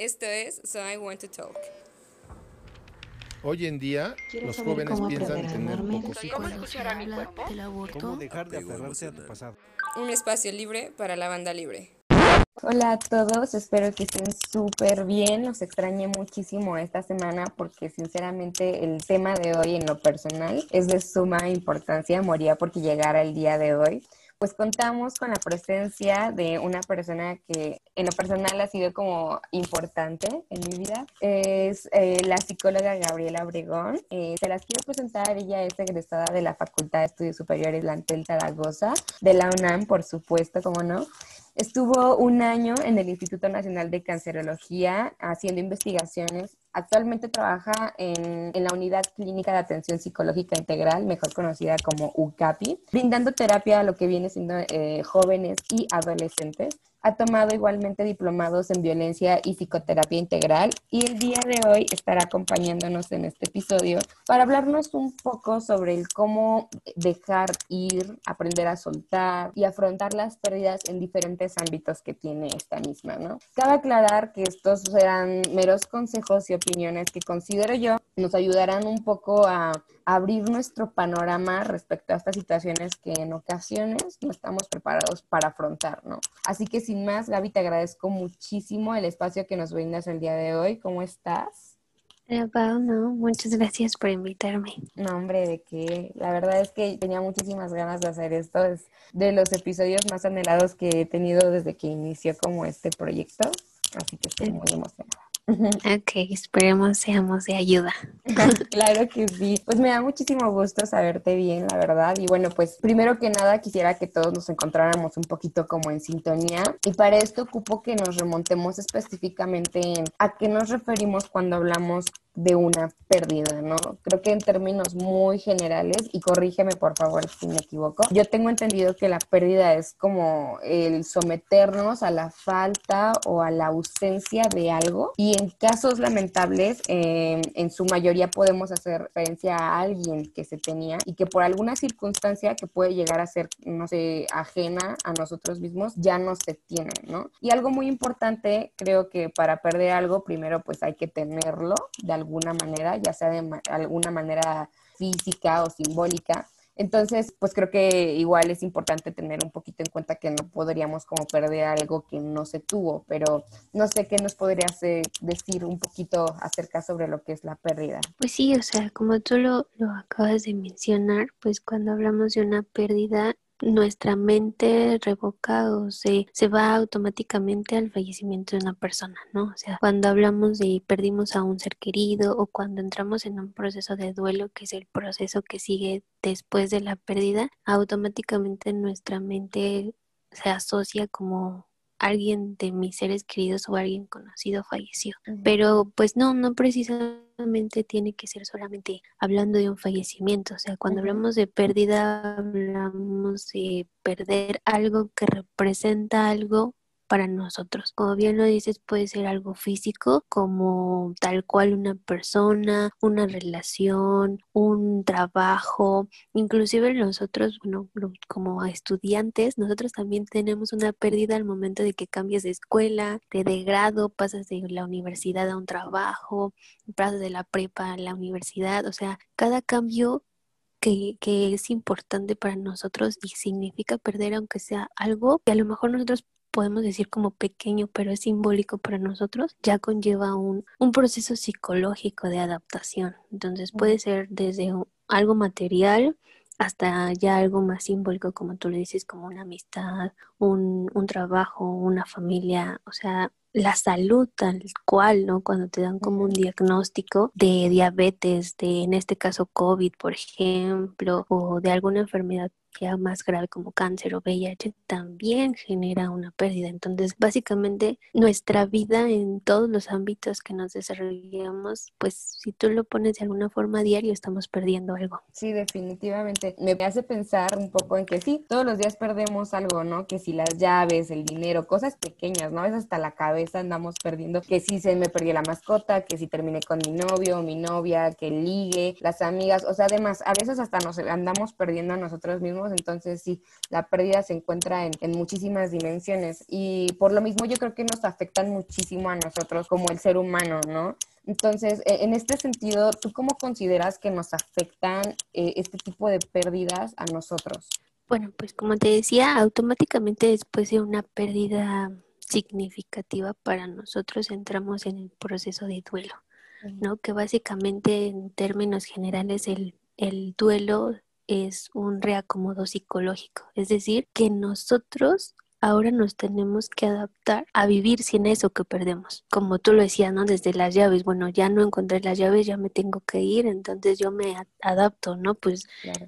Esto es So I Want to Talk. Hoy en día, los jóvenes piensan tener pocos hijos. ¿Cómo escuchar a mi cuerpo? ¿Cómo dejar de aferrarse a tu pasado? Un espacio libre para la banda libre. Hola a todos, espero que estén súper bien. Los extrañé muchísimo esta semana porque sinceramente el tema de hoy en lo personal es de suma importancia. Moría porque llegara el día de hoy pues contamos con la presencia de una persona que en lo personal ha sido como importante en mi vida. Es eh, la psicóloga Gabriela Obregón. Eh, se las quiero presentar. Ella es egresada de la Facultad de Estudios Superiores Lantel Zaragoza, de la UNAM, por supuesto, como no. Estuvo un año en el Instituto Nacional de Cancerología haciendo investigaciones. Actualmente trabaja en, en, la Unidad Clínica de Atención Psicológica Integral, mejor conocida como UCAPI, brindando terapia a lo que viene siendo eh, jóvenes y adolescentes. Ha tomado igualmente diplomados en violencia y psicoterapia integral y el día de hoy estará acompañándonos en este episodio para hablarnos un poco sobre el cómo dejar ir, aprender a soltar y afrontar las pérdidas en diferentes ámbitos que tiene esta misma, ¿no? Cabe aclarar que estos serán meros consejos y opiniones que considero yo nos ayudarán un poco a abrir nuestro panorama respecto a estas situaciones que en ocasiones no estamos preparados para afrontar, ¿no? Así que sin más, Gaby, te agradezco muchísimo el espacio que nos brindas el día de hoy. ¿Cómo estás? Hola, Pau, no, muchas gracias por invitarme. No, hombre, de que la verdad es que tenía muchísimas ganas de hacer esto. Es de los episodios más anhelados que he tenido desde que inició como este proyecto. Así que estoy muy emocionada. Ok, esperemos seamos de ayuda. claro que sí. Pues me da muchísimo gusto saberte bien, la verdad. Y bueno, pues primero que nada quisiera que todos nos encontráramos un poquito como en sintonía. Y para esto ocupo que nos remontemos específicamente en a qué nos referimos cuando hablamos de una pérdida, ¿no? Creo que en términos muy generales, y corrígeme por favor si me equivoco, yo tengo entendido que la pérdida es como el someternos a la falta o a la ausencia de algo y en casos lamentables, eh, en su mayoría podemos hacer referencia a alguien que se tenía y que por alguna circunstancia que puede llegar a ser, no sé, ajena a nosotros mismos, ya no se tiene, ¿no? Y algo muy importante, creo que para perder algo, primero pues hay que tenerlo de alguna manera, ya sea de alguna manera física o simbólica. Entonces, pues creo que igual es importante tener un poquito en cuenta que no podríamos como perder algo que no se tuvo, pero no sé qué nos podrías eh, decir un poquito acerca sobre lo que es la pérdida. Pues sí, o sea, como tú lo, lo acabas de mencionar, pues cuando hablamos de una pérdida nuestra mente revoca o se, se va automáticamente al fallecimiento de una persona, ¿no? O sea, cuando hablamos de perdimos a un ser querido o cuando entramos en un proceso de duelo, que es el proceso que sigue después de la pérdida, automáticamente nuestra mente se asocia como alguien de mis seres queridos o alguien conocido falleció. Pero pues no, no precisamente tiene que ser solamente hablando de un fallecimiento. O sea, cuando hablamos de pérdida, hablamos de perder algo que representa algo para nosotros. Como bien lo dices, puede ser algo físico, como tal cual una persona, una relación, un trabajo, inclusive nosotros, bueno, como estudiantes, nosotros también tenemos una pérdida al momento de que cambias de escuela, de, grado, pasas de la universidad a un trabajo, pasas de la prepa a la universidad, o sea, cada cambio que, que, es importante para nosotros y significa perder aunque sea algo que a lo mejor nosotros podemos decir como pequeño, pero es simbólico para nosotros, ya conlleva un, un proceso psicológico de adaptación. Entonces puede ser desde algo material hasta ya algo más simbólico, como tú le dices, como una amistad, un, un trabajo, una familia, o sea, la salud tal cual, ¿no? Cuando te dan como un diagnóstico de diabetes, de en este caso COVID, por ejemplo, o de alguna enfermedad ya más grave como cáncer o VIH también genera una pérdida. Entonces, básicamente, nuestra vida en todos los ámbitos que nos desarrollamos, pues si tú lo pones de alguna forma diario, estamos perdiendo algo. Sí, definitivamente. Me hace pensar un poco en que sí, todos los días perdemos algo, ¿no? Que si las llaves, el dinero, cosas pequeñas, ¿no? Es hasta la cabeza andamos perdiendo, que si se me perdió la mascota, que si terminé con mi novio o mi novia, que ligue, las amigas, o sea, además, a veces hasta nos andamos perdiendo a nosotros mismos entonces sí, la pérdida se encuentra en, en muchísimas dimensiones y por lo mismo yo creo que nos afectan muchísimo a nosotros como el ser humano, ¿no? Entonces, e, en este sentido, ¿tú cómo consideras que nos afectan eh, este tipo de pérdidas a nosotros? Bueno, pues como te decía, automáticamente después de una pérdida significativa para nosotros entramos en el proceso de duelo, ¿no? Que básicamente en términos generales el, el duelo es un reacomodo psicológico, es decir, que nosotros ahora nos tenemos que adaptar a vivir sin eso que perdemos. Como tú lo decías, ¿no? Desde las llaves, bueno, ya no encontré las llaves, ya me tengo que ir, entonces yo me adapto, ¿no? Pues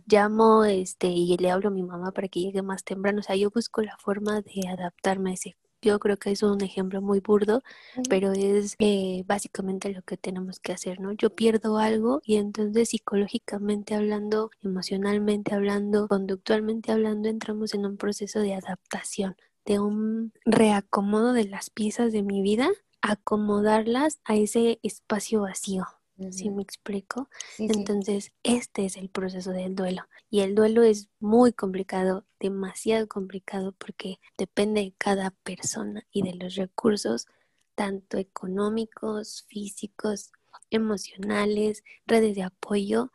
llamo este y le hablo a mi mamá para que llegue más temprano, o sea, yo busco la forma de adaptarme a ese yo creo que es un ejemplo muy burdo, pero es eh, básicamente lo que tenemos que hacer, ¿no? Yo pierdo algo y entonces psicológicamente hablando, emocionalmente hablando, conductualmente hablando, entramos en un proceso de adaptación, de un reacomodo de las piezas de mi vida, acomodarlas a ese espacio vacío. ¿Sí me explico? Entonces, este es el proceso del duelo. Y el duelo es muy complicado, demasiado complicado, porque depende de cada persona y de los recursos, tanto económicos, físicos, emocionales, redes de apoyo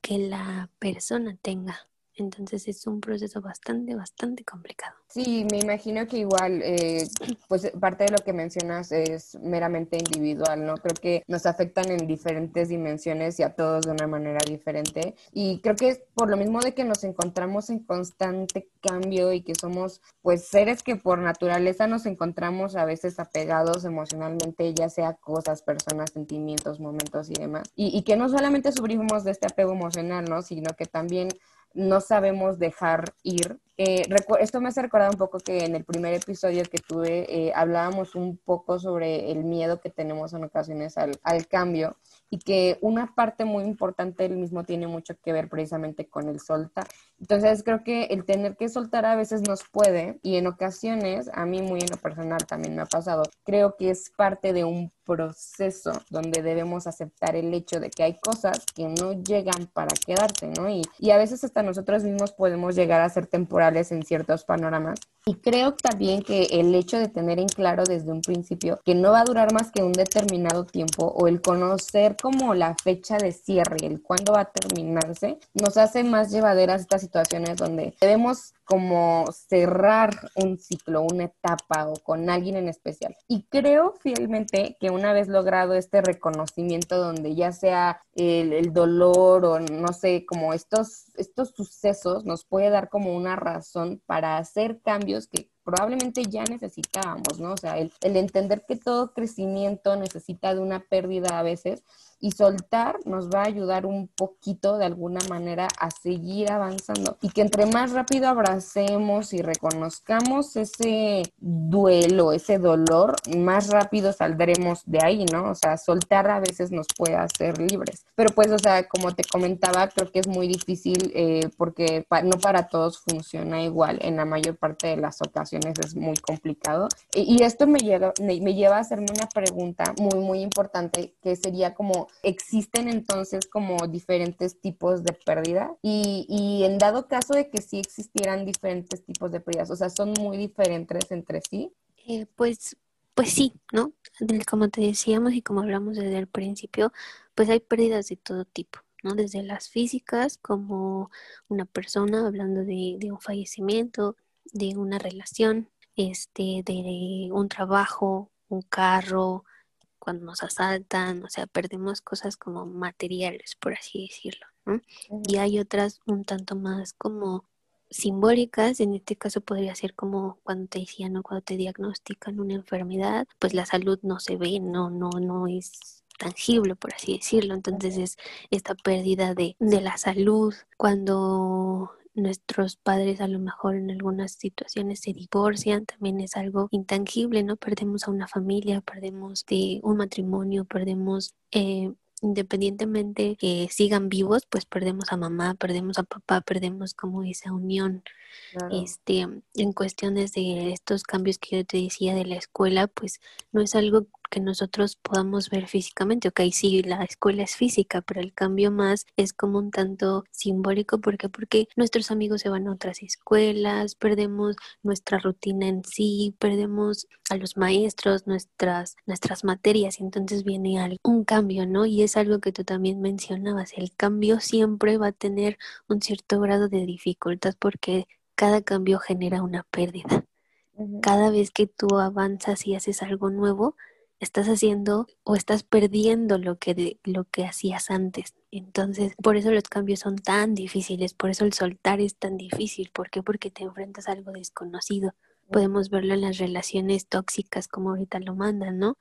que la persona tenga. Entonces es un proceso bastante, bastante complicado. Sí, me imagino que igual, eh, pues parte de lo que mencionas es meramente individual, ¿no? Creo que nos afectan en diferentes dimensiones y a todos de una manera diferente. Y creo que es por lo mismo de que nos encontramos en constante cambio y que somos, pues, seres que por naturaleza nos encontramos a veces apegados emocionalmente, ya sea cosas, personas, sentimientos, momentos y demás. Y, y que no solamente sufrimos de este apego emocional, ¿no? Sino que también no sabemos dejar ir. Eh, esto me hace recordar un poco que en el primer episodio que tuve eh, hablábamos un poco sobre el miedo que tenemos en ocasiones al, al, cambio y que una parte muy importante del mismo tiene mucho que ver precisamente con el soltar. Entonces creo que el tener que soltar a veces nos puede y en ocasiones, a mí muy en lo personal también me ha pasado, creo que es parte de un proceso donde debemos aceptar el hecho de que hay cosas que no llegan para quedarse, ¿no? Y, y a veces hasta nosotros mismos podemos llegar a ser temporales en ciertos panoramas. Y creo también que el hecho de tener en claro desde un principio que no va a durar más que un determinado tiempo o el conocer como la fecha de cierre, el cuándo va a terminarse, nos hace más llevaderas estas situaciones donde debemos como cerrar un ciclo, una etapa o con alguien en especial. Y creo fielmente que una vez logrado este reconocimiento donde ya sea el, el, dolor o no sé, como estos, estos sucesos nos puede dar como una razón para hacer cambios que probablemente ya necesitábamos, ¿no? O sea, el, entender que todo crecimiento necesita de una pérdida a veces y soltar nos va a ayudar un poquito de alguna manera a seguir avanzando y que entre más rápido abracemos y reconozcamos ese duelo, ese dolor, más rápido saldremos de ahí, ¿no? O sea, soltar a veces nos puede hacer libres. Pero pues, o sea, como te comentaba, creo que es muy difícil eh, porque no para todos funciona igual. En la mayor parte de las ocasiones es muy complicado. Y, esto me lleva, me, lleva a hacerme una pregunta muy, muy importante que sería como existen entonces como diferentes tipos de pérdida y, y, en dado caso de que sí existieran diferentes tipos de pérdidas, o sea, son muy diferentes entre sí. Eh, pues, pues sí, ¿no? Como te decíamos y como hablamos desde el principio, pues hay pérdidas de todo tipo. ¿no? Desde las físicas, como una persona hablando de un fallecimiento, de una relación, este, de un trabajo, un carro, cuando nos asaltan, o sea, perdemos cosas como materiales, por así decirlo, ¿no? Y hay otras un tanto más como simbólicas, en este caso podría ser como cuando te decían, ¿no? Cuando te diagnostican una enfermedad, pues la salud no se ve, no, no, no es tangible, por así decirlo. Entonces es esta pérdida de, de la salud. Cuando nuestros padres a lo mejor en algunas situaciones se divorcian, también es algo intangible, ¿no? Perdemos a una familia, perdemos de un matrimonio, perdemos... Eh, independientemente que sigan vivos, pues perdemos a mamá, perdemos a papá, perdemos como esa unión. Claro. Este, en cuestiones de estos cambios que yo te decía de la escuela, pues no es algo que nosotros podamos ver físicamente. Ok, sí, la escuela es física, pero el cambio más es como un tanto simbólico. ¿Por qué? Porque nuestros amigos se van a otras escuelas, perdemos nuestra rutina en sí, perdemos a los maestros, nuestras, nuestras materias, y entonces viene un cambio, ¿no? Y es algo que tú también mencionabas, el cambio siempre va a tener un cierto grado de dificultad porque cada cambio genera una pérdida. Cada vez que tú avanzas y haces algo nuevo, estás haciendo o estás perdiendo lo que, lo que hacías antes. Entonces, por eso los cambios son tan difíciles, por eso el soltar es tan difícil. ¿Por qué? Porque te enfrentas a algo desconocido. Podemos verlo en las relaciones tóxicas, como ahorita lo mandan, ¿no?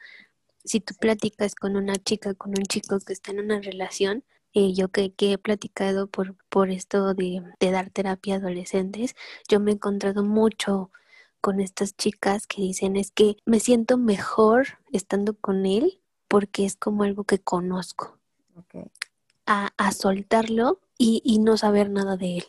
Si tú platicas con una chica, con un chico que está en una relación, eh, yo que, que, he platicado por, por esto de, de dar terapia a adolescentes, yo me he encontrado mucho con estas chicas que dicen es que me siento mejor estando con él porque es como algo que conozco. A, a, soltarlo y, y, no saber nada de él,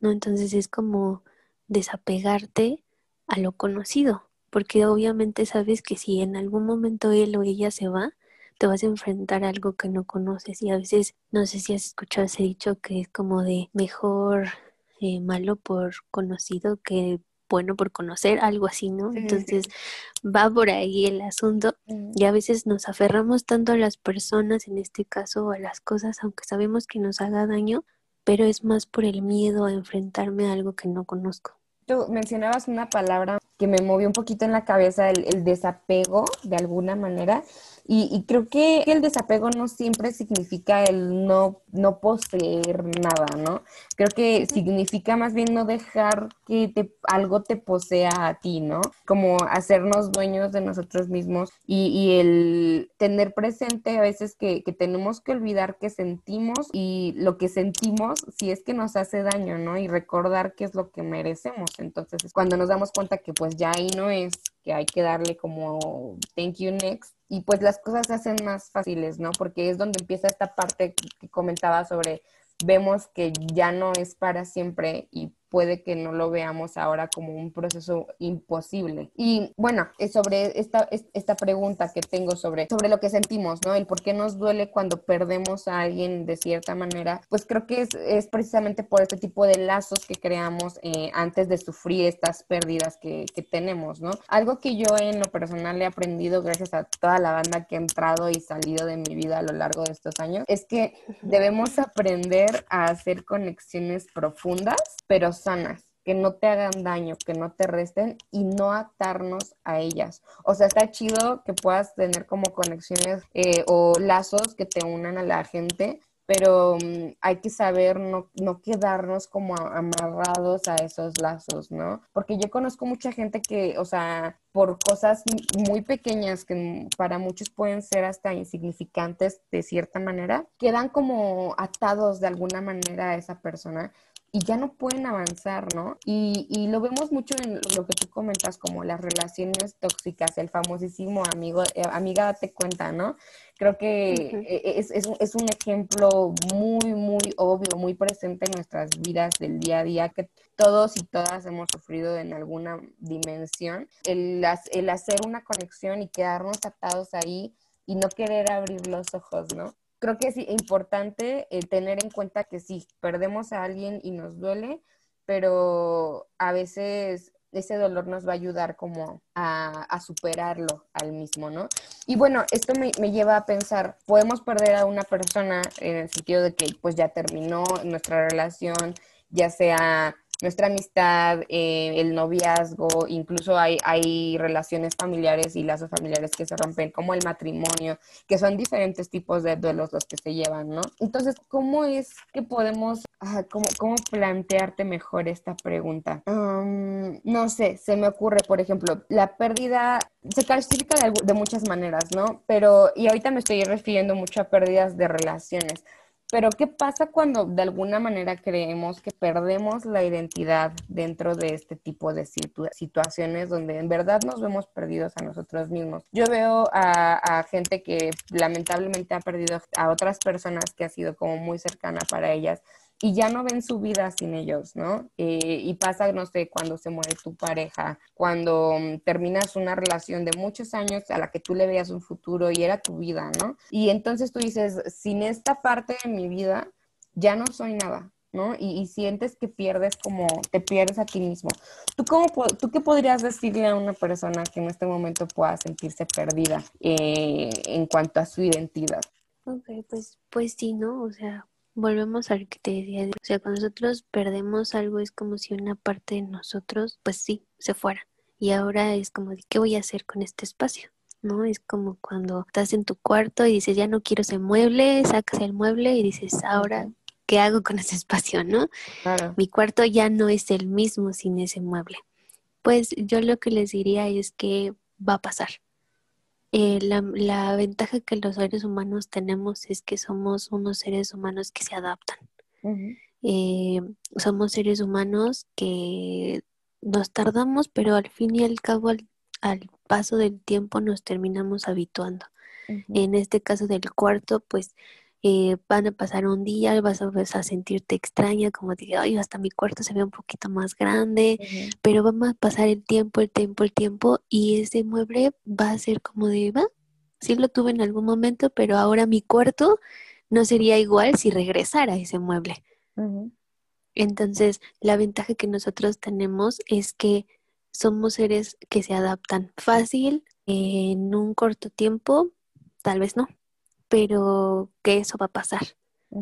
¿no? Entonces es como desapegarte a lo conocido, porque obviamente sabes que si en algún momento él o ella se va, te vas a enfrentar a algo que no conoces y a veces, no sé si has escuchado ese dicho que es como de mejor eh, malo por conocido que bueno por conocer, algo así, ¿no? Entonces va por ahí el asunto y a veces nos aferramos tanto a las personas, en este caso a las cosas, aunque sabemos que nos haga daño, pero es más por el miedo a enfrentarme a algo que no conozco. Tú mencionabas una palabra que me movió un poquito en la cabeza, el, el desapego, de alguna manera, y, creo que el desapego no siempre significa el no, no poseer nada, ¿no? Creo que significa más bien no dejar que te, algo te posea a ti, ¿no? Como hacernos dueños de nosotros mismos y, y el tener presente a veces que, que, tenemos que olvidar que sentimos y lo que sentimos si es que nos hace daño, ¿no? Y recordar qué es lo que merecemos. Entonces, cuando nos damos cuenta que pues ya ahí no es, que hay que darle como thank you next, y pues las cosas se hacen más fáciles, ¿no? Porque es donde empieza esta parte que comentaba sobre vemos que ya no es para siempre y puede que no lo veamos ahora como un proceso imposible. Y bueno, sobre esta, esta pregunta que tengo sobre, sobre lo que sentimos, ¿no? El por qué nos duele cuando perdemos a alguien de cierta manera, pues creo que es, es precisamente por este tipo de lazos que creamos eh, antes de sufrir estas pérdidas que, que tenemos, ¿no? Algo que yo en lo personal he aprendido gracias a toda la banda que ha entrado y salido de mi vida a lo largo de estos años, es que debemos aprender a hacer conexiones profundas, pero sanas, que no te hagan daño, que no te resten y no atarnos a ellas. O sea, está chido que puedas tener como conexiones eh, o lazos que te unan a la gente, pero mm, hay que saber no, no, quedarnos como amarrados a esos lazos, ¿no? Porque yo conozco mucha gente que, o sea, por cosas muy pequeñas que para muchos pueden ser hasta insignificantes de cierta manera, quedan como atados de alguna manera a esa persona y ya no pueden avanzar, ¿no? Y, y, lo vemos mucho en lo que tú comentas, como las relaciones tóxicas, el famosísimo amigo, eh, amiga, date cuenta, ¿no? Creo que e, es, es, es, un ejemplo muy, muy obvio, muy presente en nuestras vidas del día a día, que todos y todas hemos sufrido en alguna dimensión. El, el hacer una conexión y quedarnos atados ahí y no querer abrir los ojos, ¿no? Creo que es importante eh, tener en cuenta que sí, perdemos a alguien y nos duele, pero a veces ese dolor nos va a ayudar como a, superarlo al mismo, ¿no? Y bueno, esto me, me, lleva a pensar, podemos perder a una persona en el sentido de que pues ya terminó nuestra relación, ya sea nuestra amistad, eh, el noviazgo, incluso hay, hay relaciones familiares y lazos familiares que se rompen, como el matrimonio, que son diferentes tipos de duelos los que se llevan, ¿no? Entonces, ¿cómo es que podemos, cómo, cómo, plantearte mejor esta pregunta? Um, no sé, se me ocurre, por ejemplo, la pérdida se clasifica de, de muchas maneras, ¿no? Pero, y ahorita me estoy refiriendo mucho a pérdidas de relaciones pero ¿qué pasa cuando de alguna manera creemos que perdemos la identidad dentro de este tipo de situaciones donde en verdad nos vemos perdidos a nosotros mismos? Yo veo a, gente que lamentablemente ha perdido a otras personas que ha sido como muy cercana para ellas y ya no ven su vida sin ellos, ¿no? Eh, y pasa, no sé, cuando se muere tu pareja, cuando mm, terminas una relación de muchos años a la que tú le veías un futuro y era tu vida, ¿no? Y entonces tú dices, sin esta parte de mi vida, ya no soy nada, ¿no? Y, sientes que pierdes como, te pierdes a ti mismo. ¿Tú, cómo, ¿Tú qué podrías decirle a una persona que en este momento pueda sentirse perdida eh, en cuanto a su identidad? Ok, pues, pues sí, ¿no? O sea, volvemos a lo que te decía. O sea, cuando nosotros perdemos algo es como si una parte de nosotros, pues sí, se fuera. Y ahora es como, ¿qué voy a hacer con este espacio? ¿no? Es como cuando estás en tu cuarto y dices, ya no quiero ese mueble, sacas el mueble y dices, ahora, ¿qué hago con ese espacio, no? Mi cuarto ya no es el mismo sin ese mueble. Pues yo lo que les diría es que va a pasar. Eh, la, ventaja que los seres humanos tenemos es que somos unos seres humanos que se adaptan. Eh, somos seres humanos que nos tardamos, pero al fin y al cabo, al, al paso del tiempo, nos terminamos habituando. En este caso del cuarto, pues eh, van a pasar un día, vas a, vas a sentirte extraña, como diga, ay, hasta mi cuarto se ve un poquito más grande, pero vamos a pasar el tiempo, el tiempo, el tiempo, y ese mueble va a ser como de, va, sí lo tuve en algún momento, pero ahora mi cuarto no sería igual si regresara ese mueble. Entonces, la ventaja que nosotros tenemos es que somos seres que se adaptan fácil en un corto tiempo, tal vez no, pero que eso va a pasar.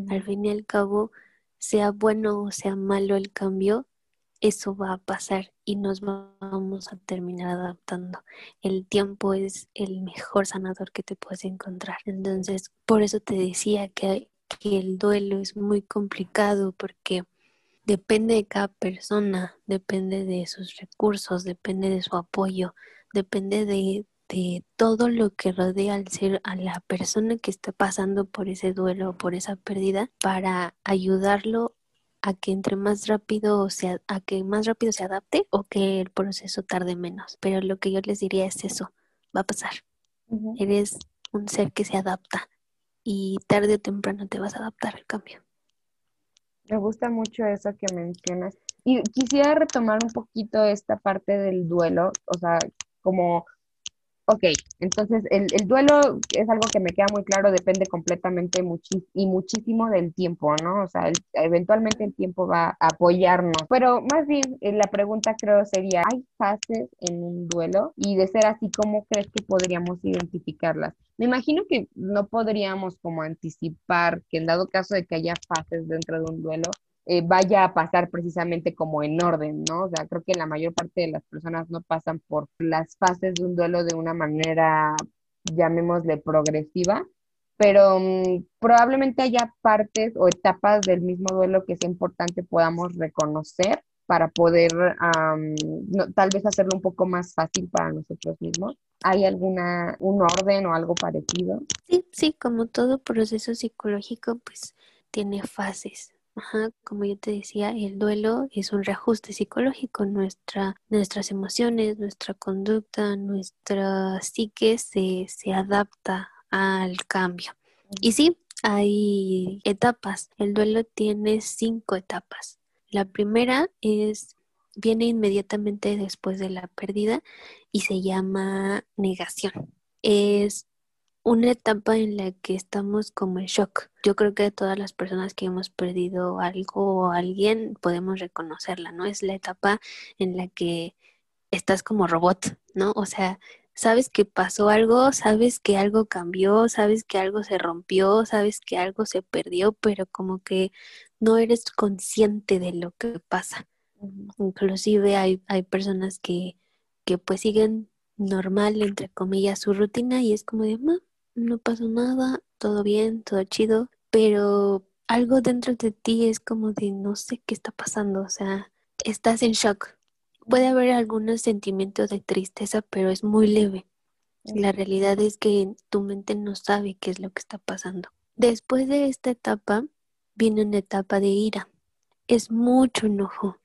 Al fin y al cabo, sea bueno o sea malo el cambio, eso va a pasar y nos vamos a terminar adaptando. El tiempo es el mejor sanador que te puedes encontrar. Entonces, por eso te decía que, que el duelo es muy complicado porque depende de cada persona, depende de sus recursos, depende de su apoyo, depende de, de todo lo que rodea al ser a la persona que está pasando por ese duelo o por esa pérdida para ayudarlo a que entre más rápido o sea, a que más rápido se adapte o que el proceso tarde menos. Pero lo que yo les diría es eso, va a pasar. Eres un ser que se adapta y tarde o temprano te vas a adaptar al cambio. Me gusta mucho eso que mencionas. Y quisiera retomar un poquito esta parte del duelo, o sea, como Ok, entonces el, el, duelo es algo que me queda muy claro, depende completamente y muchísimo del tiempo, ¿no? O sea, eventualmente el tiempo va a apoyarnos. Pero más bien, eh, la pregunta creo sería, ¿hay fases en un duelo? Y de ser así, ¿cómo crees que podríamos identificarlas? Me imagino que no podríamos como anticipar que en dado caso de que haya fases dentro de un duelo, eh, vaya a pasar precisamente como en orden, ¿no? O sea, creo que la mayor parte de las personas no pasan por las fases de un duelo de una manera, llamémosle, progresiva, pero mm, probablemente haya partes o etapas del mismo duelo que es importante podamos reconocer para poder tal vez hacerlo un poco más fácil para nosotros mismos. ¿Hay alguna, un orden o algo parecido? Sí, sí, como todo proceso psicológico, pues tiene fases. Como yo te decía, el duelo es un reajuste psicológico. Nuestra, nuestras emociones, nuestra conducta, nuestra psique se, se adapta al cambio. Y sí, hay etapas. El duelo tiene cinco etapas. La primera es viene inmediatamente después de la pérdida y se llama negación. Es una etapa en la que estamos como en shock. Yo creo que todas las personas que hemos perdido algo o alguien podemos reconocerla, ¿no? Es la etapa en la que estás como robot, ¿no? O sea, sabes que pasó algo, sabes que algo cambió, sabes que algo se rompió, sabes que algo se perdió, pero como que no eres consciente de lo que pasa. Inclusive hay, hay personas que, que pues siguen normal, entre comillas, su rutina y es como de, no pasó nada, todo bien, todo chido, pero algo dentro de ti es como de no sé qué está pasando, o sea, estás en shock. Puede haber algunos sentimientos de tristeza, pero es muy leve. La realidad es que tu mente no sabe qué es lo que está pasando. Después de esta etapa viene una etapa de ira. Es mucho enojo,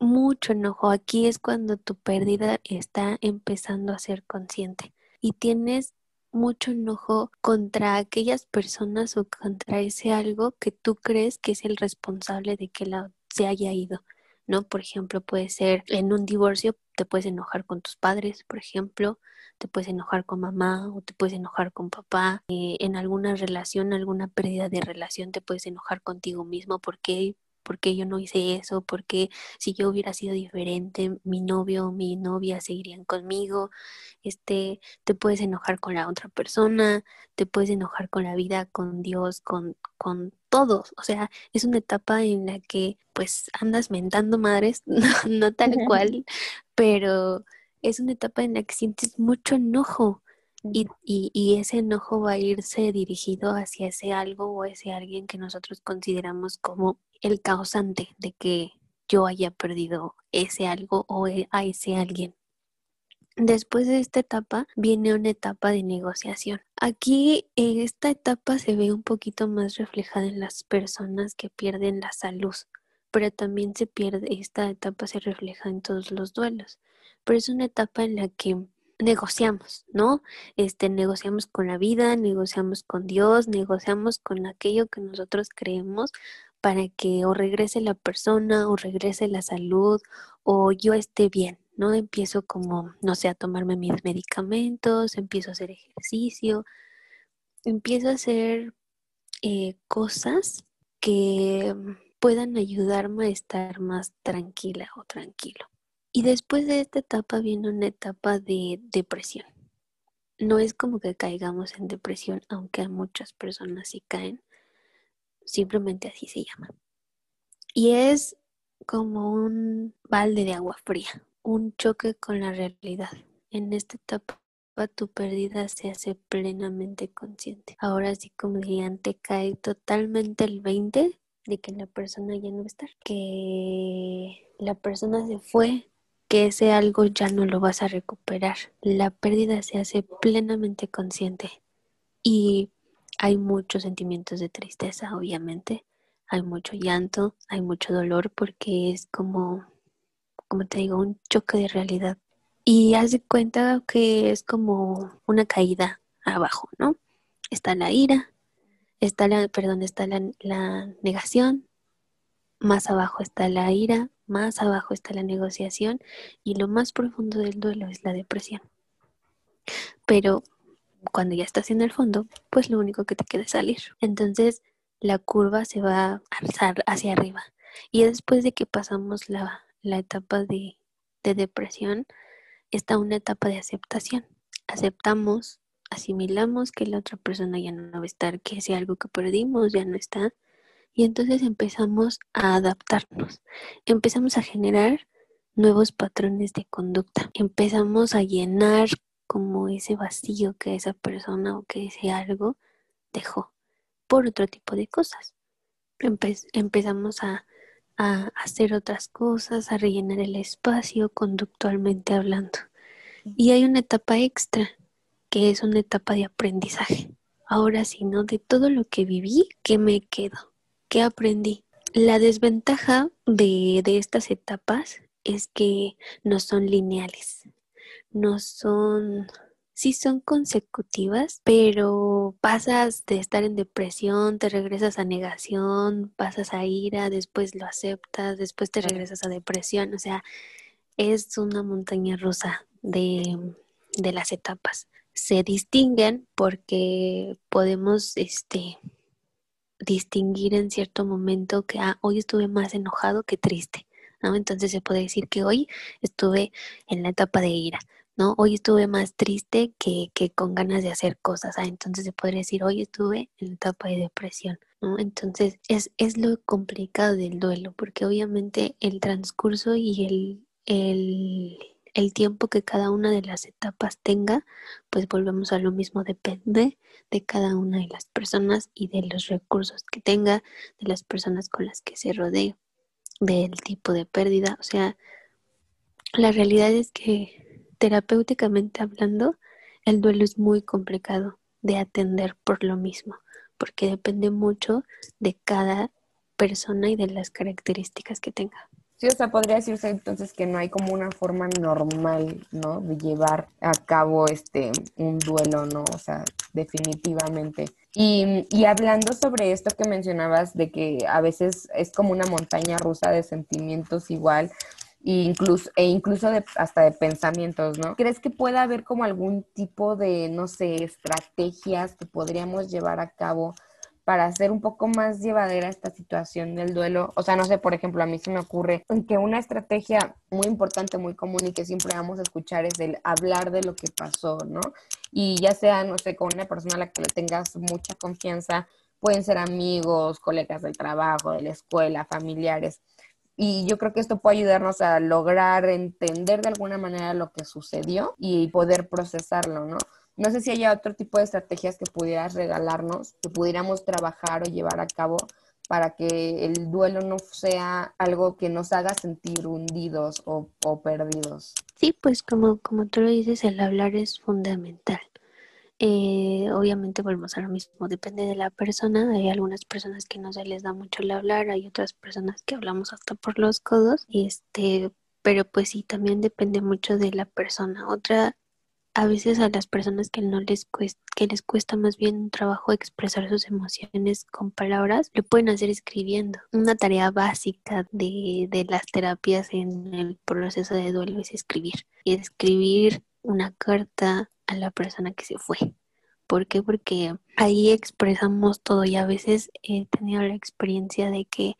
mucho enojo. Aquí es cuando tu pérdida está empezando a ser consciente y tienes mucho enojo contra aquellas personas o contra ese algo que tú crees que es el responsable de que la, se haya ido. ¿no? Por ejemplo, puede ser en un divorcio, te puedes enojar con tus padres, por ejemplo, te puedes enojar con mamá o te puedes enojar con papá. Eh, en alguna relación, alguna pérdida de relación, te puedes enojar contigo mismo porque ¿por qué yo no hice eso? porque si yo hubiera sido diferente, mi novio o mi novia seguirían conmigo? Este, te puedes enojar con la otra persona, te puedes enojar con la vida, con Dios, con, con todos. O sea, es una etapa en la que pues andas mentando madres, no, tal cual, pero es una etapa en la que sientes mucho enojo. Y, y, y, ese enojo va a irse dirigido hacia ese algo o ese alguien que nosotros consideramos como el causante de que yo haya perdido ese algo o e, a ese alguien. Después de esta etapa viene una etapa de negociación. Aquí en esta etapa se ve un poquito más reflejada en las personas que pierden la salud, pero también se pierde, esta etapa se refleja en todos los duelos, pero es una etapa en la que negociamos, ¿no? Este, negociamos con la vida, negociamos con Dios, negociamos con aquello que nosotros creemos para que o regrese la persona o regrese la salud o yo esté bien, ¿no? Empiezo como, no sé, a tomarme mis medicamentos, empiezo a hacer ejercicio, empiezo a hacer eh, cosas que puedan ayudarme a estar más tranquila o tranquilo. Y después de esta etapa viene una etapa de depresión. No es como que caigamos en depresión, aunque a muchas personas sí caen, simplemente así se llama. Y es como un balde de agua fría, un choque con la realidad. En esta etapa tu pérdida se hace plenamente consciente. Ahora sí, como dirían, te cae totalmente el 20 de que la persona ya no va a estar, que la persona se fue, que ese algo ya no lo vas a recuperar. La pérdida se hace plenamente consciente. Y hay muchos sentimientos de tristeza, obviamente. Hay mucho llanto, hay mucho dolor porque es como, como te digo, un choque de realidad. Y haz de cuenta que es como una caída abajo, ¿no? Está la ira, está la, perdón, está la, la negación, más abajo está la ira, más abajo está la negociación y lo más profundo del duelo es la depresión. Pero cuando ya estás en el fondo, pues lo único que te queda es salir. Entonces la curva se va a alzar hacia arriba. Y después de que pasamos la, etapa de, de depresión, está una etapa de aceptación. Aceptamos, asimilamos que la otra persona ya no va a estar, que si algo que perdimos ya no está. Y entonces empezamos a adaptarnos. Empezamos a generar nuevos patrones de conducta. Empezamos a llenar como ese vacío que esa persona o que ese algo dejó por otro tipo de cosas. empezamos a, hacer otras cosas, a rellenar el espacio conductualmente hablando. Y hay una etapa extra, que es una etapa de aprendizaje. Ahora sí, ¿no? De todo lo que viví, ¿qué me quedo? ¿Qué aprendí? La desventaja de, de estas etapas es que no son lineales no son, sí son consecutivas, pero pasas de estar en depresión, te regresas a negación, pasas a ira, después lo aceptas, después te regresas a depresión, o sea, es una montaña rusa de, de las etapas. Se distinguen porque podemos, este, distinguir en cierto momento que ah, hoy estuve más enojado que triste. ¿no? Entonces se puede decir que hoy estuve en la etapa de ira. ¿No? Hoy estuve más triste que, que con ganas de hacer cosas, ¿ah? entonces se podría decir, hoy estuve en la etapa de depresión. Entonces es, lo complicado del duelo, porque obviamente el transcurso y el, el, el tiempo que cada una de las etapas tenga, pues volvemos a lo mismo, depende de cada una de las personas y de los recursos que tenga, de las personas con las que se rodee, del tipo de pérdida, o sea, la realidad es que terapéuticamente hablando, el duelo es muy complicado de atender por lo mismo, porque depende mucho de cada persona y de las características que tenga. Sí, o sea, podría decirse entonces que no hay como una forma normal, ¿no? De llevar a cabo este un duelo, ¿no? O sea, definitivamente. Y, y, hablando sobre esto que mencionabas de que a veces es como una montaña rusa de sentimientos igual, e incluso, e incluso de, hasta de pensamientos, ¿no? ¿Crees que pueda haber como algún tipo de, no sé, estrategias que podríamos llevar a cabo para hacer un poco más llevadera esta situación del duelo. O sea, no sé, por ejemplo, a mí se me ocurre que una estrategia muy importante, muy común y que siempre vamos a escuchar es el hablar de lo que pasó, ¿no? Y ya sea, no sé, con una persona a la que le tengas mucha confianza, pueden ser amigos, colegas del trabajo, de la escuela, familiares. Y yo creo que esto puede ayudarnos a lograr entender de alguna manera lo que sucedió y poder procesarlo, ¿no? No sé si haya otro tipo de estrategias que pudieras regalarnos, que pudiéramos trabajar o llevar a cabo para que el duelo no sea algo que nos haga sentir hundidos o, perdidos. Sí, pues como, como tú lo dices, el hablar es fundamental. Eh, obviamente volvemos a lo mismo, depende de la persona. Hay algunas personas que no se les da mucho el hablar, hay otras personas que hablamos hasta por los codos, este, pero pues sí, también depende mucho de la persona. Otra a veces a las personas que no les cuesta, que les cuesta más bien un trabajo expresar sus emociones con palabras, lo pueden hacer escribiendo. Una tarea básica de, de las terapias en el proceso de duelo es escribir. Y escribir una carta a la persona que se fue. ¿Por qué? Porque ahí expresamos todo y a veces he tenido la experiencia de que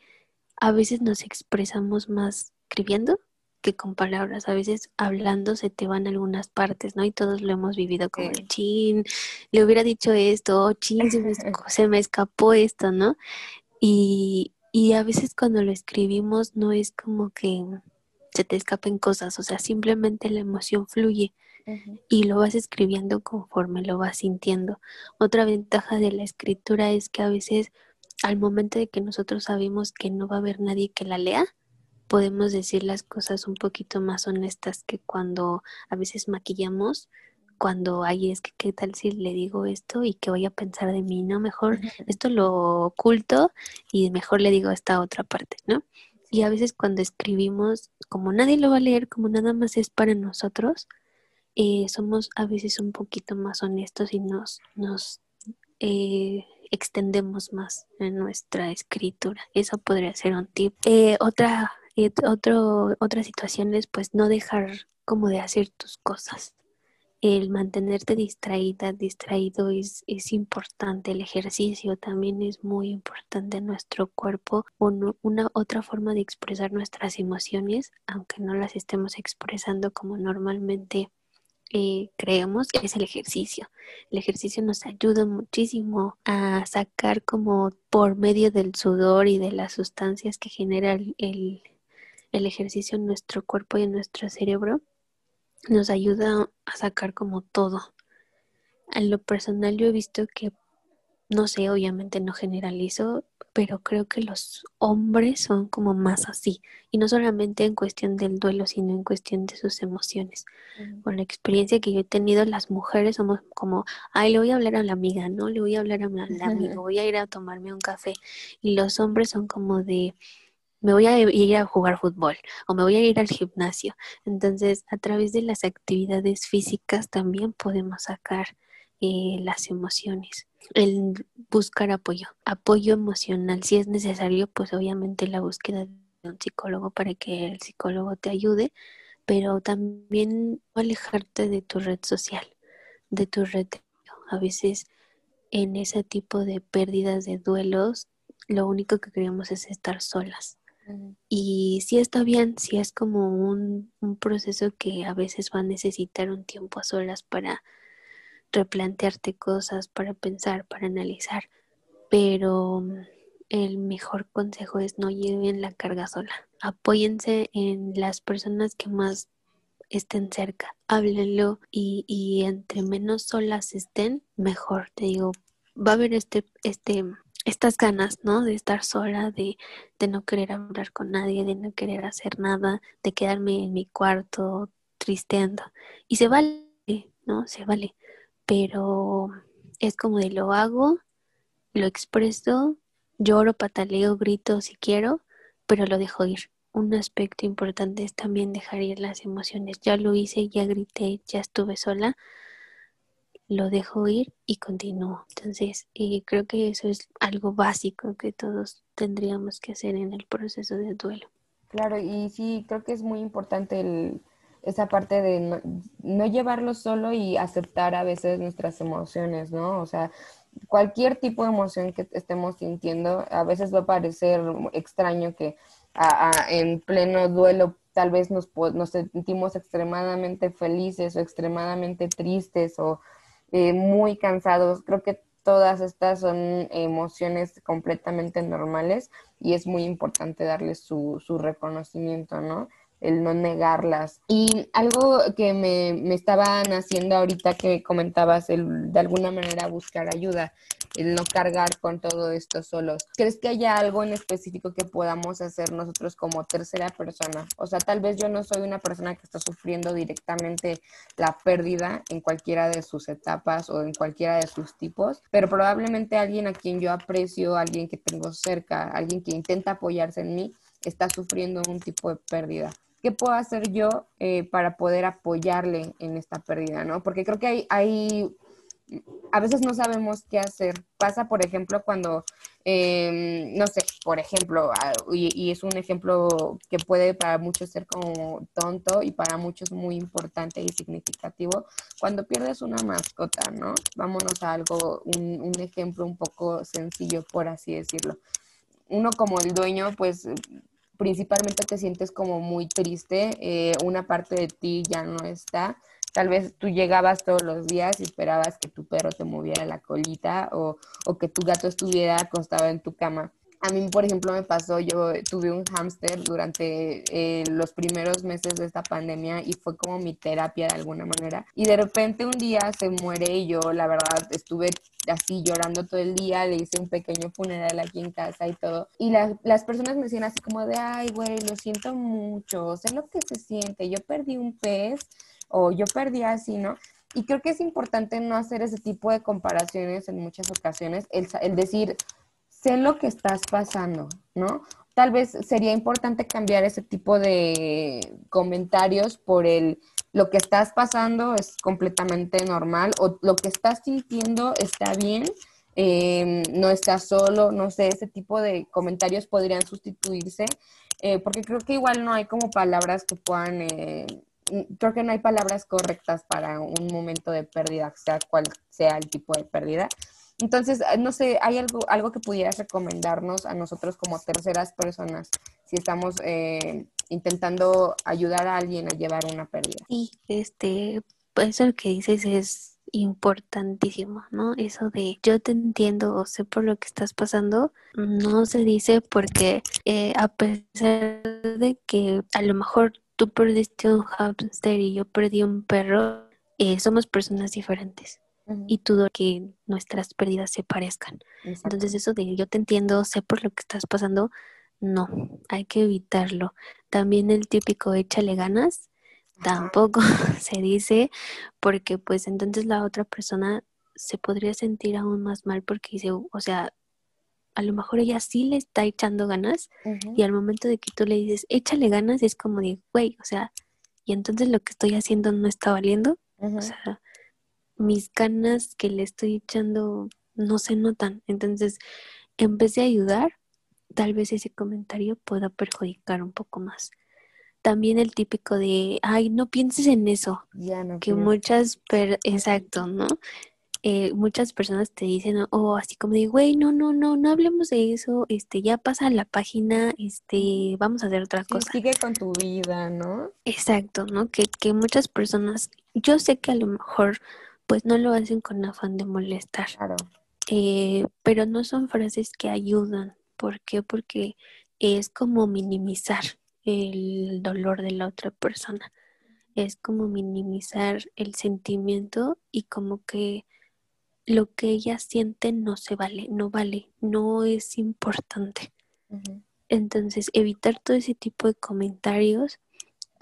a veces nos expresamos más escribiendo que con palabras. A veces hablando se te van algunas partes, ¿no? Y todos lo hemos vivido como de chin, le hubiera dicho esto, oh, chin, se me, se me escapó esto, ¿no? Y, y a veces cuando lo escribimos no es como que se te escapen cosas, o sea, simplemente la emoción fluye y lo vas escribiendo conforme lo vas sintiendo. Otra ventaja de la escritura es que a veces al momento de que nosotros sabemos que no va a haber nadie que la lea, podemos decir las cosas un poquito más honestas que cuando a veces maquillamos, cuando hay es que qué tal si le digo esto y qué voy a pensar de mí, ¿no? Mejor esto lo oculto y mejor le digo esta otra parte, ¿no? Y a veces cuando escribimos, como nadie lo va a leer, como nada más es para nosotros, eh, somos a veces un poquito más honestos y nos, nos eh, extendemos más en nuestra escritura. Eso podría ser un tip. Eh, otra otro, otra situación es pues no dejar como de hacer tus cosas. El mantenerte distraída, distraído es, es importante. El ejercicio también es muy importante en nuestro cuerpo. una otra forma de expresar nuestras emociones, aunque no las estemos expresando como normalmente eh, creemos es el ejercicio. El ejercicio nos ayuda muchísimo a sacar como por medio del sudor y de las sustancias que genera el, el ejercicio en nuestro cuerpo y en nuestro cerebro nos ayuda a sacar como todo. En lo personal yo he visto que, no sé, obviamente no generalizo, pero creo que los hombres son como más así. Y no solamente en cuestión del duelo, sino en cuestión de sus emociones. Con la experiencia que yo he tenido, las mujeres somos como, ay, le voy a hablar a la amiga, ¿no? Le voy a hablar a la amiga, voy a ir a tomarme un café. Y los hombres son como de, me voy a ir a jugar fútbol o me voy a ir al gimnasio. Entonces, a través de las actividades físicas también podemos sacar eh, las emociones. El buscar apoyo, apoyo emocional. Si es necesario, pues obviamente la búsqueda de un psicólogo para que el psicólogo te ayude, pero también alejarte de tu red social, de tu red. A veces en ese tipo de pérdidas de duelos, lo único que queremos es estar solas y sí está bien, si es como un, un, proceso que a veces va a necesitar un tiempo a solas para replantearte cosas, para pensar, para analizar, pero el mejor consejo es no lleven la carga sola. Apóyense en las personas que más estén cerca, háblenlo y, y entre menos solas estén, mejor. Te digo, va a haber este, este estas ganas, ¿no? De estar sola, de, de no querer hablar con nadie, de no querer hacer nada, de quedarme en mi cuarto tristeando. Y se vale, ¿no? Se vale. Pero es como de lo hago, lo expreso, lloro, pataleo, grito si quiero, pero lo dejo ir. un aspecto importante es también dejar ir las emociones. Ya lo hice, ya grité, ya estuve sola, lo dejo ir y continúo. Entonces, eh, creo que eso es algo básico que todos tendríamos que hacer en el proceso de duelo. Claro, y sí, creo que es muy importante el, esa parte de no, llevarlo solo y aceptar a veces nuestras emociones, ¿no? O sea, cualquier tipo de emoción que estemos sintiendo, a veces va a parecer extraño que en pleno duelo tal vez nos, nos sentimos extremadamente felices o extremadamente tristes o eh, muy cansados. Creo que todas estas son emociones completamente normales y es muy importante darles su, su reconocimiento, ¿no? el no negarlas. Y algo que me, me estaban haciendo ahorita que comentabas, el de alguna manera buscar ayuda, el no cargar con todo esto solos. ¿Crees que haya algo en específico que podamos hacer nosotros como tercera persona? O sea, tal vez yo no soy una persona que está sufriendo directamente la pérdida en cualquiera de sus etapas o en cualquiera de sus tipos, pero probablemente alguien a quien yo aprecio, alguien que tengo cerca, alguien que intenta apoyarse en mí, está sufriendo un tipo de pérdida. ¿qué puedo hacer yo eh, para poder apoyarle en esta pérdida, no? Porque creo que hay, hay, a veces no sabemos qué hacer. Pasa, por ejemplo, cuando, eh, no sé, por ejemplo, y, y, es un ejemplo que puede para muchos ser como tonto y para muchos muy importante y significativo, cuando pierdes una mascota, ¿no? Vámonos a algo, un, un ejemplo un poco sencillo, por así decirlo. Uno como el dueño, pues principalmente te sientes como muy triste, eh, una parte de ti ya no está. Tal vez tú llegabas todos los días y esperabas que tu perro te moviera la colita o, o que tu gato estuviera acostado en tu cama. A mí, por ejemplo, me pasó, yo tuve un hámster durante eh, los primeros meses de esta pandemia y fue como mi terapia de alguna manera. Y de repente un día se muere y yo, la verdad, estuve así llorando todo el día, le hice un pequeño funeral aquí en casa y todo. Y la, las personas me decían así como de, ay, güey, lo siento mucho, sé lo que se siente, yo perdí un pez o yo perdí así, ¿no? Y creo que es importante no hacer ese tipo de comparaciones en muchas ocasiones, el, el decir, sé lo que estás pasando, ¿no? Tal vez sería importante cambiar ese tipo de comentarios por el lo que estás pasando es completamente normal o lo que estás sintiendo está bien, eh, no estás solo, no sé, ese tipo de comentarios podrían sustituirse, eh, porque creo que igual no hay como palabras que puedan, eh, creo que no hay palabras correctas para un momento de pérdida, sea cual sea el tipo de pérdida. Entonces, ah, no sé, ¿hay algo, algo que pudieras recomendarnos a nosotros como terceras personas si estamos eh, intentando ayudar a alguien a llevar una pérdida? Sí, este, pues eso que dices es importantísimo, ¿no? Eso de yo te entiendo o sé por lo que estás pasando, no se dice porque eh, a pesar de que a lo mejor tú perdiste un hamster y yo perdí un perro, eh, somos personas diferentes y dudo que nuestras pérdidas se parezcan. Exacto. Entonces eso de yo te entiendo, sé por lo que estás pasando, no, hay que evitarlo. También el típico échale ganas, tampoco se dice porque pues entonces la otra persona se podría sentir aún más mal porque dice, o sea, a lo mejor ella sí le está echando ganas uh -huh. y al momento de que tú le dices, échale ganas, es como de, güey, o sea, y entonces lo que estoy haciendo no está valiendo. Uh -huh. O sea, mis ganas que le estoy echando no se notan. Entonces, en vez de ayudar, tal vez ese comentario pueda perjudicar un poco más. También el típico de, ay, no pienses en eso. Ya no que muchas, per exacto, ¿no? Eh, muchas personas te dicen, o oh, así como de, güey, no, no, no, no hablemos de eso, este, ya pasa la página, este, vamos a hacer otra sí, cosa. Sigue con tu vida, ¿no? Exacto, ¿no? Que, que muchas personas, yo sé que a lo mejor pues no lo hacen con afán de molestar. Claro. Eh, pero no son frases que ayudan. ¿Por qué? Porque es como minimizar el dolor de la otra persona. Es como minimizar el sentimiento y como que lo que ella siente no se vale, no vale, no es importante. Uh -huh. Entonces, evitar todo ese tipo de comentarios,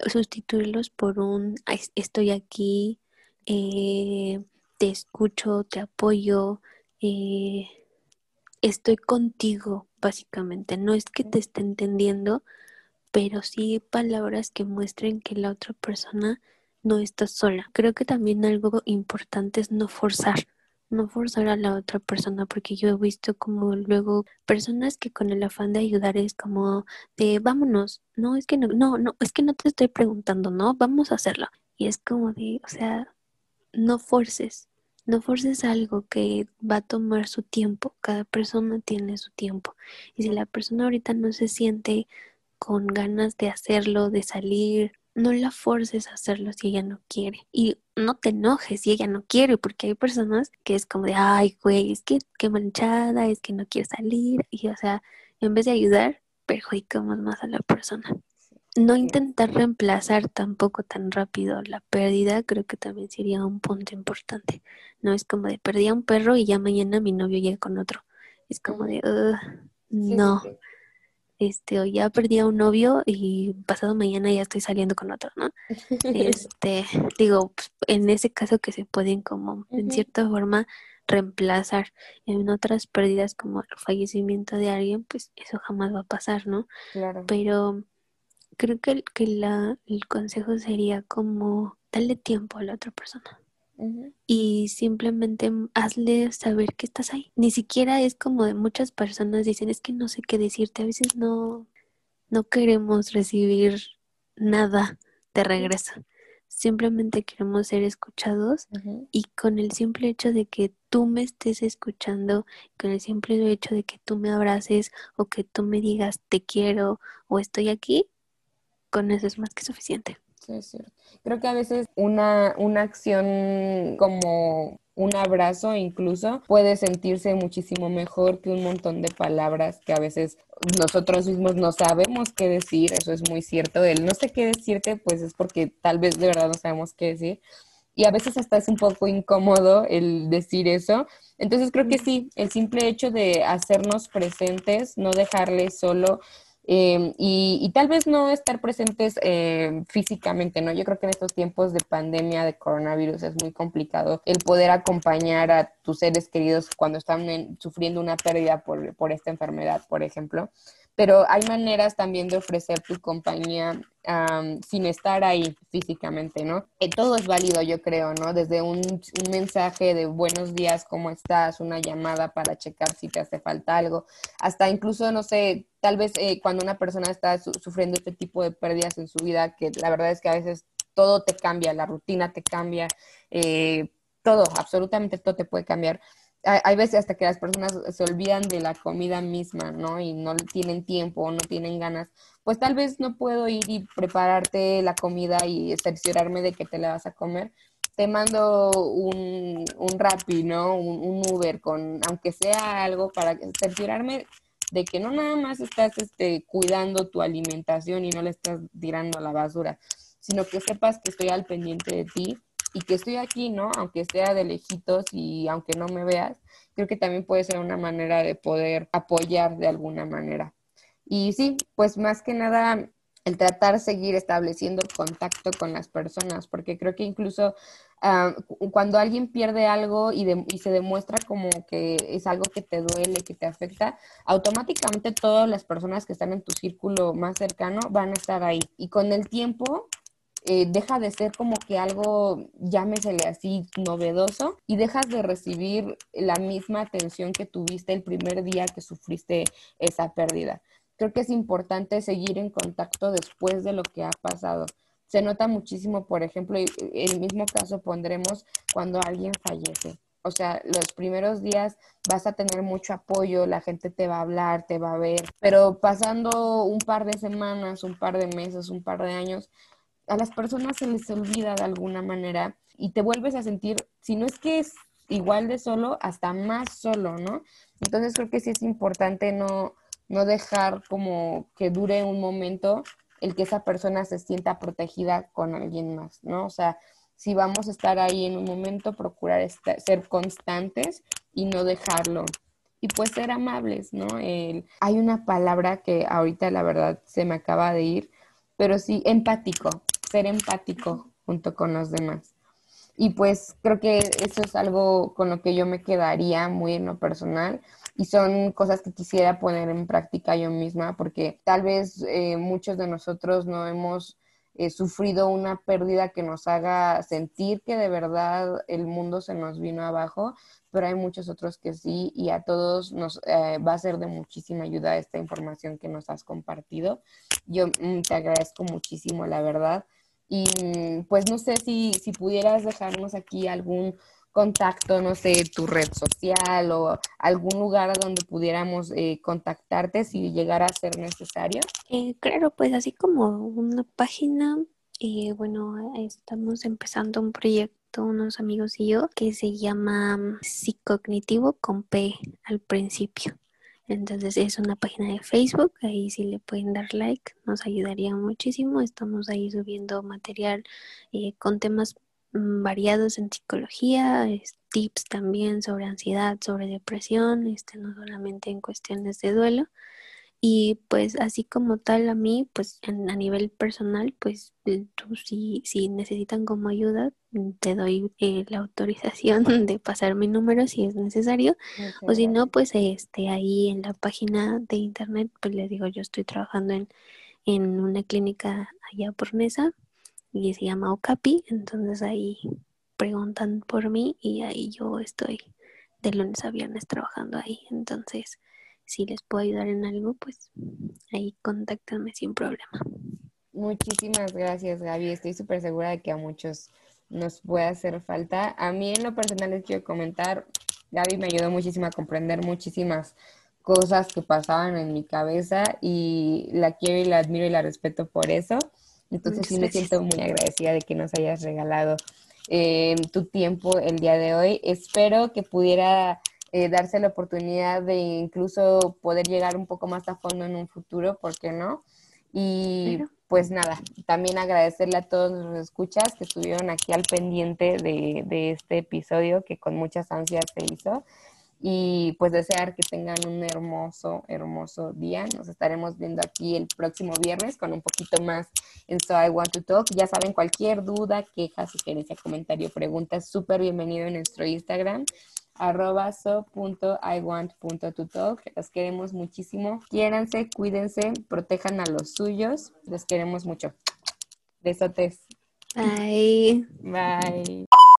sustituirlos por un estoy aquí, eh, te escucho, te apoyo, eh, estoy contigo, básicamente. No es que te esté entendiendo, pero sí palabras que muestren que la otra persona no está sola. Creo que también algo importante es no forzar, no forzar a la otra persona, porque yo he visto como luego personas que con el afán de ayudar es como de vámonos, no, es que no, no, no, es que no te estoy preguntando, no, vamos a hacerlo. Y es como de, o sea, no forces, no forces algo que va a tomar su tiempo, cada persona tiene su tiempo. Y si la persona ahorita no se siente con ganas de hacerlo, de salir, no la forces a hacerlo si ella no quiere. Y no te enojes si ella no quiere, porque hay personas que es como de, ay, güey, es que qué manchada, es que no quiere salir. Y o sea, en vez de ayudar, perjudicamos más a la persona. No intentar reemplazar tampoco tan rápido la pérdida, creo que también sería un punto importante. No es como de perdí a un perro y ya mañana mi novio llega con otro. Es como de, no este, o ya perdí a un novio y pasado mañana ya estoy saliendo con otro, ¿no? Este, digo, pues, en ese caso que se pueden como, en cierta forma, reemplazar en otras pérdidas como el fallecimiento de alguien, pues eso jamás va a pasar, ¿no? Claro. Pero creo que, que la, el consejo sería como darle tiempo a la otra persona y simplemente hazle saber que estás ahí. Ni siquiera es como de muchas personas dicen, es que no sé qué decirte, a veces no, no queremos recibir nada de regreso. Simplemente queremos ser escuchados y con el simple hecho de que tú me estés escuchando, con el simple hecho de que tú me abraces o que tú me digas te quiero o estoy aquí, con eso es más que suficiente. Sí, es cierto. Creo que a veces una, una acción como un abrazo incluso puede sentirse muchísimo mejor que un montón de palabras que a veces nosotros mismos no sabemos qué decir, eso es muy cierto. El no sé qué decirte, pues es porque tal vez de verdad no sabemos qué decir. Y a veces hasta es un poco incómodo el decir eso. Entonces creo que sí, el simple hecho de hacernos presentes, no dejarle solo Em, y, tal vez no estar presentes eh, físicamente, ¿no? Yo creo que en estos tiempos de pandemia, de coronavirus, es muy complicado el poder acompañar a tus seres queridos cuando están sufriendo una pérdida por, por esta enfermedad, por ejemplo pero hay maneras también de ofrecer tu compañía sin estar ahí físicamente, ¿no? Eh, todo es válido, yo creo, ¿no? Desde un, mensaje de buenos días, ¿cómo estás? Una llamada para checar si te hace falta algo, hasta incluso, no sé, tal vez eh, cuando una persona está sufriendo este tipo de pérdidas en su vida, que la verdad es que a veces todo te cambia, la rutina te cambia, eh, todo, absolutamente todo te puede cambiar hay veces hasta que las personas se olvidan de la comida misma, ¿no? Y no tienen tiempo no tienen ganas. Pues tal vez no puedo ir y prepararte la comida y cerciorarme de que te la vas a comer. Te mando un, un ¿no? Un, Uber con, aunque sea algo para cerciorarme de que no nada más estás este, cuidando tu alimentación y no le estás tirando a la basura, sino que sepas que estoy al pendiente de ti y que estoy aquí, ¿no? Aunque sea de lejitos y aunque no me veas, creo que también puede ser una manera de poder apoyar de alguna manera. Y sí, pues más que nada el tratar seguir estableciendo contacto con las personas, porque creo que incluso ah, cuando alguien pierde algo y, y, se demuestra como que es algo que te duele, que te afecta, automáticamente todas las personas que están en tu círculo más cercano van a estar ahí. Y con el tiempo eh, deja de ser como que algo, llámesele así, novedoso y dejas de recibir la misma atención que tuviste el primer día que sufriste esa pérdida. Creo que es importante seguir en contacto después de lo que ha pasado. Se nota muchísimo, por ejemplo, el mismo caso pondremos cuando alguien fallece. O sea, los primeros días vas a tener mucho apoyo, la gente te va a hablar, te va a ver, pero pasando un par de semanas, un par de meses, un par de años, a las personas se les olvida de alguna manera y te vuelves a sentir, si no es que es igual de solo, hasta más solo, ¿no? Entonces creo que sí es importante no, no dejar como que dure un momento el que esa persona se sienta protegida con alguien más, ¿no? O sea, si vamos a estar ahí en un momento, procurar ser constantes y no dejarlo. Y pues ser amables, ¿no? hay una palabra que ahorita la verdad se me acaba de ir, pero sí, empático ser empático junto con los demás. Y pues creo que eso es algo con lo que yo me quedaría muy en lo personal y son cosas que quisiera poner en práctica yo misma porque tal vez eh, muchos de nosotros no hemos eh, sufrido una pérdida que nos haga sentir que de verdad el mundo se nos vino abajo, pero hay muchos otros que sí y a todos nos eh, va a ser de muchísima ayuda esta información que nos has compartido. Yo mm, te agradezco muchísimo, la verdad. Y pues no sé si, si pudieras dejarnos aquí algún contacto, no sé, tu red social o algún lugar donde pudiéramos eh, contactarte si llegara a ser necesario? Eh, claro, pues así como una página, eh, bueno, estamos empezando un proyecto, unos amigos y yo, que se llama Psicognitivo con P al principio. Entonces es una página de Facebook, ahí si le pueden dar like, nos ayudaría muchísimo. Estamos ahí subiendo material eh, con temas mm, variados en psicología, tips también sobre ansiedad, sobre depresión, este, no solamente en cuestiones de duelo. Y pues así como tal a mí, pues en, a nivel personal, pues tú si, si necesitan como ayuda, te doy eh, la autorización de pasar mi número si es necesario. o si no, pues este ahí en la página de internet, pues les digo, yo estoy trabajando en, en una clínica allá por Nesa y se llama Ocapi, entonces ahí preguntan por mí y ahí yo estoy de lunes a viernes trabajando ahí. Entonces, si les puedo ayudar en algo, pues ahí contáctenme sin problema. Muchísimas gracias, Gaby. Estoy súper segura de que a muchos nos puede hacer falta. A mí en lo personal les quiero comentar, Gaby me ayudó muchísimo a comprender muchísimas cosas que pasaban en mi cabeza y la quiero y la admiro y la respeto por eso. Entonces sí me siento muy agradecida de que nos hayas regalado eh, tu tiempo el día de hoy. Espero que pudiera eh, darse la oportunidad de incluso poder llegar un poco más a fondo en un futuro, ¿por qué no? Y pues nada, también agradecerle a todos los escuchas que estuvieron aquí al pendiente de, de este episodio que con muchas ansias se hizo y pues desear que tengan un hermoso, hermoso día. Nos estaremos viendo aquí el próximo viernes con un poquito más en So I Want to Talk. Ya saben, cualquier duda, queja, sugerencia, comentario, pregunta, súper bienvenido en nuestro Instagram arroba so.iwant.tutalk. Los queremos muchísimo. Quiéranse, cuídense, protejan a los suyos. Los queremos mucho. Besotes. Bye. Bye.